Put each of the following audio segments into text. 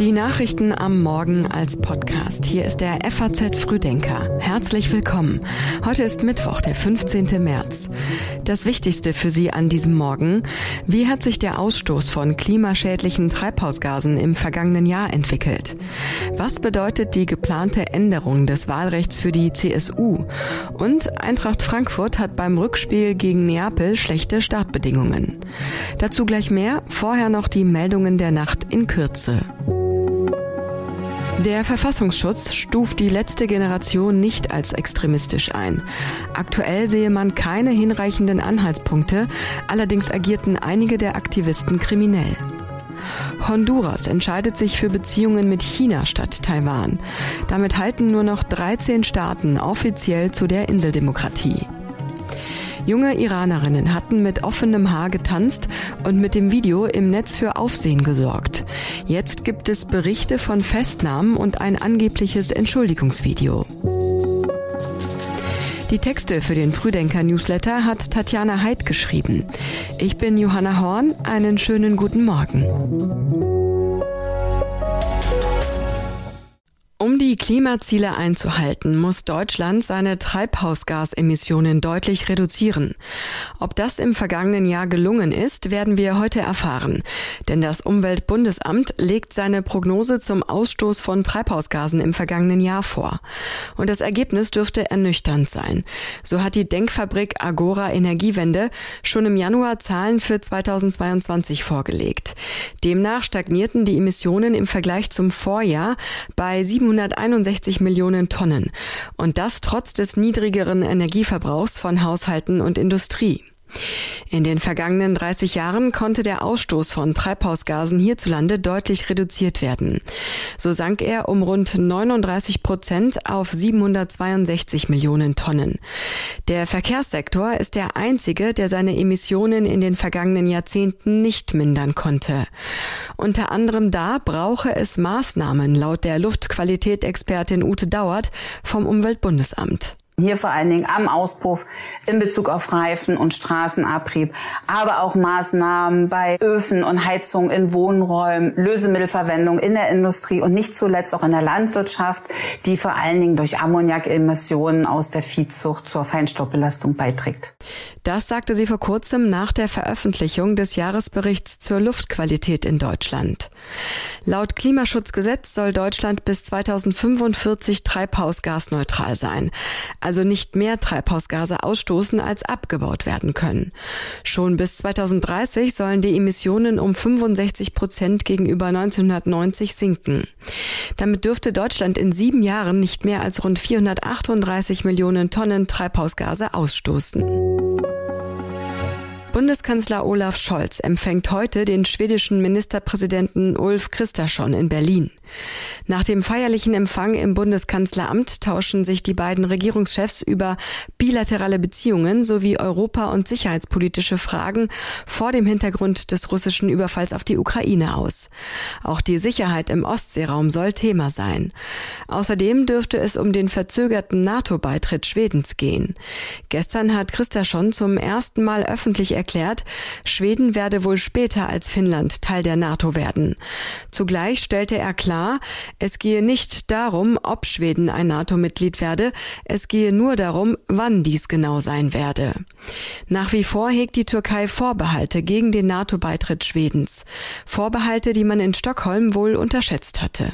Die Nachrichten am Morgen als Podcast. Hier ist der FAZ Frühdenker. Herzlich willkommen. Heute ist Mittwoch, der 15. März. Das Wichtigste für Sie an diesem Morgen. Wie hat sich der Ausstoß von klimaschädlichen Treibhausgasen im vergangenen Jahr entwickelt? Was bedeutet die geplante Änderung des Wahlrechts für die CSU? Und Eintracht Frankfurt hat beim Rückspiel gegen Neapel schlechte Startbedingungen. Dazu gleich mehr. Vorher noch die Meldungen der Nacht in Kürze. Der Verfassungsschutz stuft die letzte Generation nicht als extremistisch ein. Aktuell sehe man keine hinreichenden Anhaltspunkte, allerdings agierten einige der Aktivisten kriminell. Honduras entscheidet sich für Beziehungen mit China statt Taiwan. Damit halten nur noch 13 Staaten offiziell zu der Inseldemokratie. Junge Iranerinnen hatten mit offenem Haar getanzt und mit dem Video im Netz für Aufsehen gesorgt. Jetzt gibt es Berichte von Festnahmen und ein angebliches Entschuldigungsvideo. Die Texte für den Frühdenker-Newsletter hat Tatjana Heid geschrieben. Ich bin Johanna Horn. Einen schönen guten Morgen. Die Klimaziele einzuhalten, muss Deutschland seine Treibhausgasemissionen deutlich reduzieren. Ob das im vergangenen Jahr gelungen ist, werden wir heute erfahren. Denn das Umweltbundesamt legt seine Prognose zum Ausstoß von Treibhausgasen im vergangenen Jahr vor. Und das Ergebnis dürfte ernüchternd sein. So hat die Denkfabrik Agora Energiewende schon im Januar Zahlen für 2022 vorgelegt. Demnach stagnierten die Emissionen im Vergleich zum Vorjahr bei 700 161 Millionen Tonnen. Und das trotz des niedrigeren Energieverbrauchs von Haushalten und Industrie. In den vergangenen 30 Jahren konnte der Ausstoß von Treibhausgasen hierzulande deutlich reduziert werden. So sank er um rund 39 Prozent auf 762 Millionen Tonnen. Der Verkehrssektor ist der einzige, der seine Emissionen in den vergangenen Jahrzehnten nicht mindern konnte. Unter anderem da brauche es Maßnahmen laut der Luftqualität-Expertin Ute Dauert vom Umweltbundesamt. Hier vor allen Dingen am Auspuff in Bezug auf Reifen und Straßenabrieb, aber auch Maßnahmen bei Öfen und Heizung in Wohnräumen, Lösemittelverwendung in der Industrie und nicht zuletzt auch in der Landwirtschaft, die vor allen Dingen durch Ammoniakemissionen aus der Viehzucht zur Feinstaubbelastung beiträgt. Das sagte sie vor kurzem nach der Veröffentlichung des Jahresberichts zur Luftqualität in Deutschland. Laut Klimaschutzgesetz soll Deutschland bis 2045 treibhausgasneutral sein also nicht mehr Treibhausgase ausstoßen, als abgebaut werden können. Schon bis 2030 sollen die Emissionen um 65 Prozent gegenüber 1990 sinken. Damit dürfte Deutschland in sieben Jahren nicht mehr als rund 438 Millionen Tonnen Treibhausgase ausstoßen. Bundeskanzler Olaf Scholz empfängt heute den schwedischen Ministerpräsidenten Ulf Kristersson in Berlin. Nach dem feierlichen Empfang im Bundeskanzleramt tauschen sich die beiden Regierungschefs über bilaterale Beziehungen sowie Europa- und sicherheitspolitische Fragen vor dem Hintergrund des russischen Überfalls auf die Ukraine aus. Auch die Sicherheit im Ostseeraum soll Thema sein. Außerdem dürfte es um den verzögerten NATO-Beitritt Schwedens gehen. Gestern hat Kristersson zum ersten Mal öffentlich erklärt, Schweden werde wohl später als Finnland Teil der NATO werden. Zugleich stellte er klar, es gehe nicht darum, ob Schweden ein NATO-Mitglied werde, es gehe nur darum, wann dies genau sein werde. Nach wie vor hegt die Türkei Vorbehalte gegen den NATO-Beitritt Schwedens. Vorbehalte, die man in Stockholm wohl unterschätzt hatte.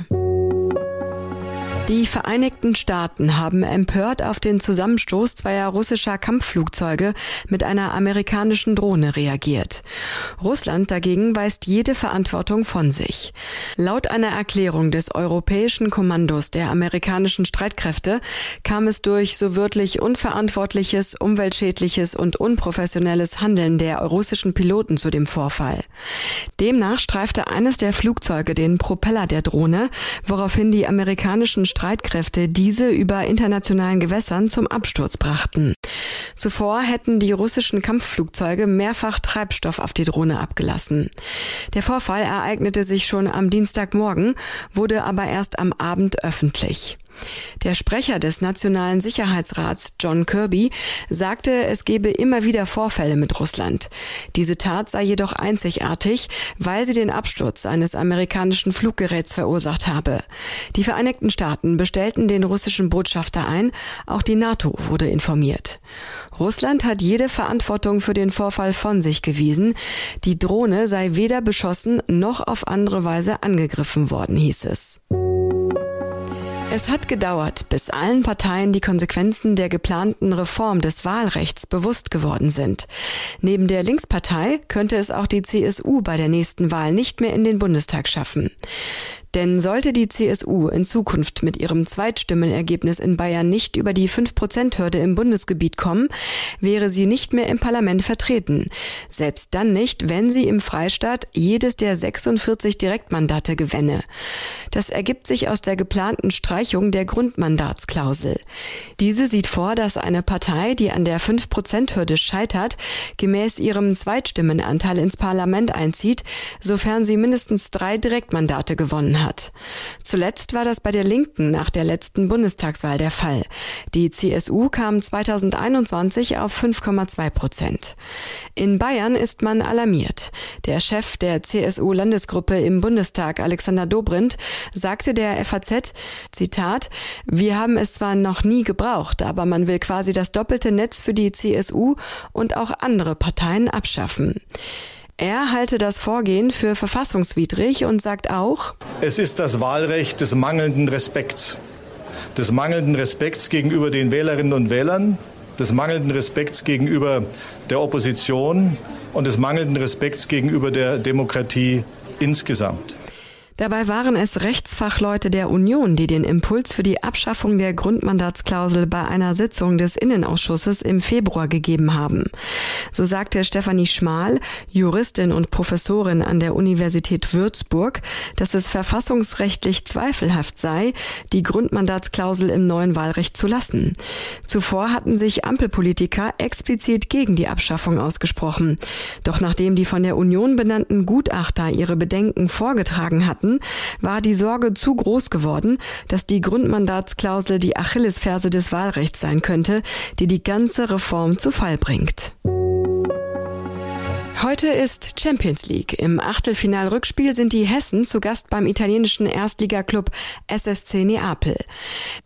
Die Vereinigten Staaten haben empört auf den Zusammenstoß zweier russischer Kampfflugzeuge mit einer amerikanischen Drohne reagiert. Russland dagegen weist jede Verantwortung von sich. Laut einer Erklärung des Europäischen Kommandos der amerikanischen Streitkräfte kam es durch so wörtlich unverantwortliches, umweltschädliches und unprofessionelles Handeln der russischen Piloten zu dem Vorfall. Demnach streifte eines der Flugzeuge den Propeller der Drohne, woraufhin die amerikanischen Streitkräfte diese über internationalen Gewässern zum Absturz brachten. Zuvor hätten die russischen Kampfflugzeuge mehrfach Treibstoff auf die Drohne abgelassen. Der Vorfall ereignete sich schon am Dienstagmorgen, wurde aber erst am Abend öffentlich. Der Sprecher des Nationalen Sicherheitsrats John Kirby sagte, es gebe immer wieder Vorfälle mit Russland. Diese Tat sei jedoch einzigartig, weil sie den Absturz eines amerikanischen Fluggeräts verursacht habe. Die Vereinigten Staaten bestellten den russischen Botschafter ein, auch die NATO wurde informiert. Russland hat jede Verantwortung für den Vorfall von sich gewiesen. Die Drohne sei weder beschossen noch auf andere Weise angegriffen worden, hieß es. Es hat gedauert, bis allen Parteien die Konsequenzen der geplanten Reform des Wahlrechts bewusst geworden sind. Neben der Linkspartei könnte es auch die CSU bei der nächsten Wahl nicht mehr in den Bundestag schaffen. Denn sollte die CSU in Zukunft mit ihrem Zweitstimmenergebnis in Bayern nicht über die 5-Prozent-Hürde im Bundesgebiet kommen, wäre sie nicht mehr im Parlament vertreten. Selbst dann nicht, wenn sie im Freistaat jedes der 46 Direktmandate gewänne. Das ergibt sich aus der geplanten Streichung der Grundmandatsklausel. Diese sieht vor, dass eine Partei, die an der 5-Prozent-Hürde scheitert, gemäß ihrem Zweitstimmenanteil ins Parlament einzieht, sofern sie mindestens drei Direktmandate gewonnen hat. Zuletzt war das bei der Linken nach der letzten Bundestagswahl der Fall. Die CSU kam 2021 auf 5,2 Prozent. In Bayern ist man alarmiert. Der Chef der CSU-Landesgruppe im Bundestag, Alexander Dobrindt, sagte der FAZ, Zitat, wir haben es zwar noch nie gebraucht, aber man will quasi das doppelte Netz für die CSU und auch andere Parteien abschaffen. Er halte das Vorgehen für verfassungswidrig und sagt auch, es ist das Wahlrecht des mangelnden Respekts. Des mangelnden Respekts gegenüber den Wählerinnen und Wählern, des mangelnden Respekts gegenüber der Opposition und des mangelnden Respekts gegenüber der Demokratie insgesamt. Dabei waren es Rechtsfachleute der Union, die den Impuls für die Abschaffung der Grundmandatsklausel bei einer Sitzung des Innenausschusses im Februar gegeben haben. So sagte Stefanie Schmal, Juristin und Professorin an der Universität Würzburg, dass es verfassungsrechtlich zweifelhaft sei, die Grundmandatsklausel im neuen Wahlrecht zu lassen. Zuvor hatten sich Ampelpolitiker explizit gegen die Abschaffung ausgesprochen. Doch nachdem die von der Union benannten Gutachter ihre Bedenken vorgetragen hatten, Monaten war die Sorge zu groß geworden, dass die Grundmandatsklausel die Achillesferse des Wahlrechts sein könnte, die die ganze Reform zu Fall bringt. Heute ist Champions League. Im Achtelfinal-Rückspiel sind die Hessen zu Gast beim italienischen Erstligaklub SSC Neapel.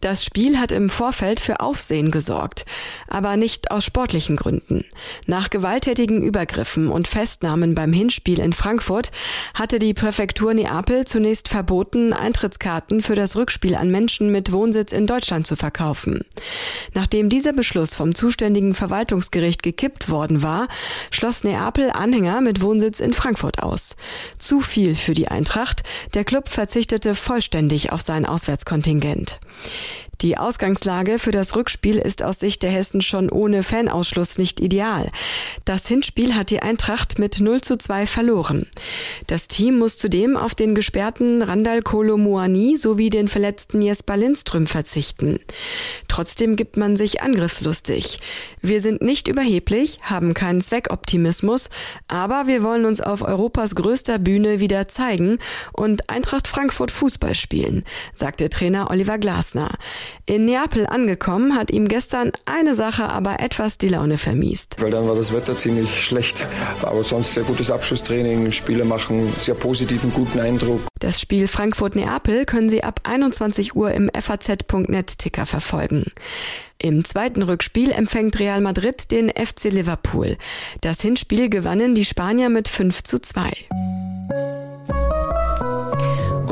Das Spiel hat im Vorfeld für Aufsehen gesorgt, aber nicht aus sportlichen Gründen. Nach gewalttätigen Übergriffen und Festnahmen beim Hinspiel in Frankfurt hatte die Präfektur Neapel zunächst verboten, Eintrittskarten für das Rückspiel an Menschen mit Wohnsitz in Deutschland zu verkaufen. Nachdem dieser Beschluss vom zuständigen Verwaltungsgericht gekippt worden war, schloss Neapel Anhänger mit Wohnsitz in Frankfurt aus. Zu viel für die Eintracht. Der Club verzichtete vollständig auf sein Auswärtskontingent. Die Ausgangslage für das Rückspiel ist aus Sicht der Hessen schon ohne Fanausschluss nicht ideal. Das Hinspiel hat die Eintracht mit 0 zu 2 verloren. Das Team muss zudem auf den gesperrten Randall Kolomuani sowie den verletzten Jesper Lindström verzichten. Trotzdem gibt man sich angriffslustig. Wir sind nicht überheblich, haben keinen Zweckoptimismus, aber wir wollen uns auf Europas größter Bühne wieder zeigen und Eintracht Frankfurt Fußball spielen, sagte Trainer Oliver Glasner. In Neapel angekommen hat ihm gestern eine Sache aber etwas die Laune vermiest. Weil dann war das Wetter ziemlich schlecht, aber sonst sehr gutes Abschlusstraining, Spiele machen sehr positiven, guten Eindruck. Das Spiel Frankfurt-Neapel können Sie ab 21 Uhr im faz.net Ticker verfolgen. Im zweiten Rückspiel empfängt Real Madrid den FC Liverpool. Das Hinspiel gewannen die Spanier mit 5 zu 2.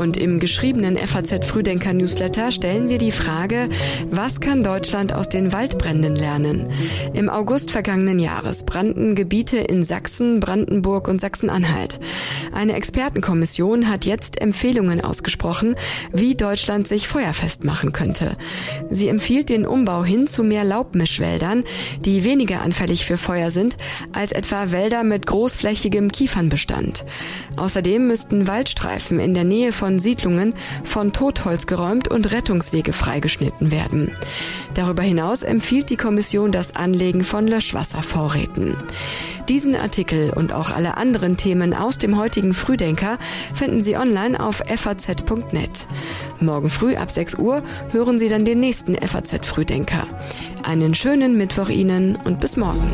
Und im geschriebenen FAZ Frühdenker Newsletter stellen wir die Frage, was kann Deutschland aus den Waldbränden lernen? Im August vergangenen Jahres brannten Gebiete in Sachsen, Brandenburg und Sachsen-Anhalt. Eine Expertenkommission hat jetzt Empfehlungen ausgesprochen, wie Deutschland sich feuerfest machen könnte. Sie empfiehlt den Umbau hin zu mehr Laubmischwäldern, die weniger anfällig für Feuer sind als etwa Wälder mit großflächigem Kiefernbestand. Außerdem müssten Waldstreifen in der Nähe von von Siedlungen von Totholz geräumt und Rettungswege freigeschnitten werden. Darüber hinaus empfiehlt die Kommission das Anlegen von Löschwasservorräten. Diesen Artikel und auch alle anderen Themen aus dem heutigen Frühdenker finden Sie online auf faz.net. Morgen früh ab 6 Uhr hören Sie dann den nächsten FAZ Frühdenker. Einen schönen Mittwoch Ihnen und bis morgen.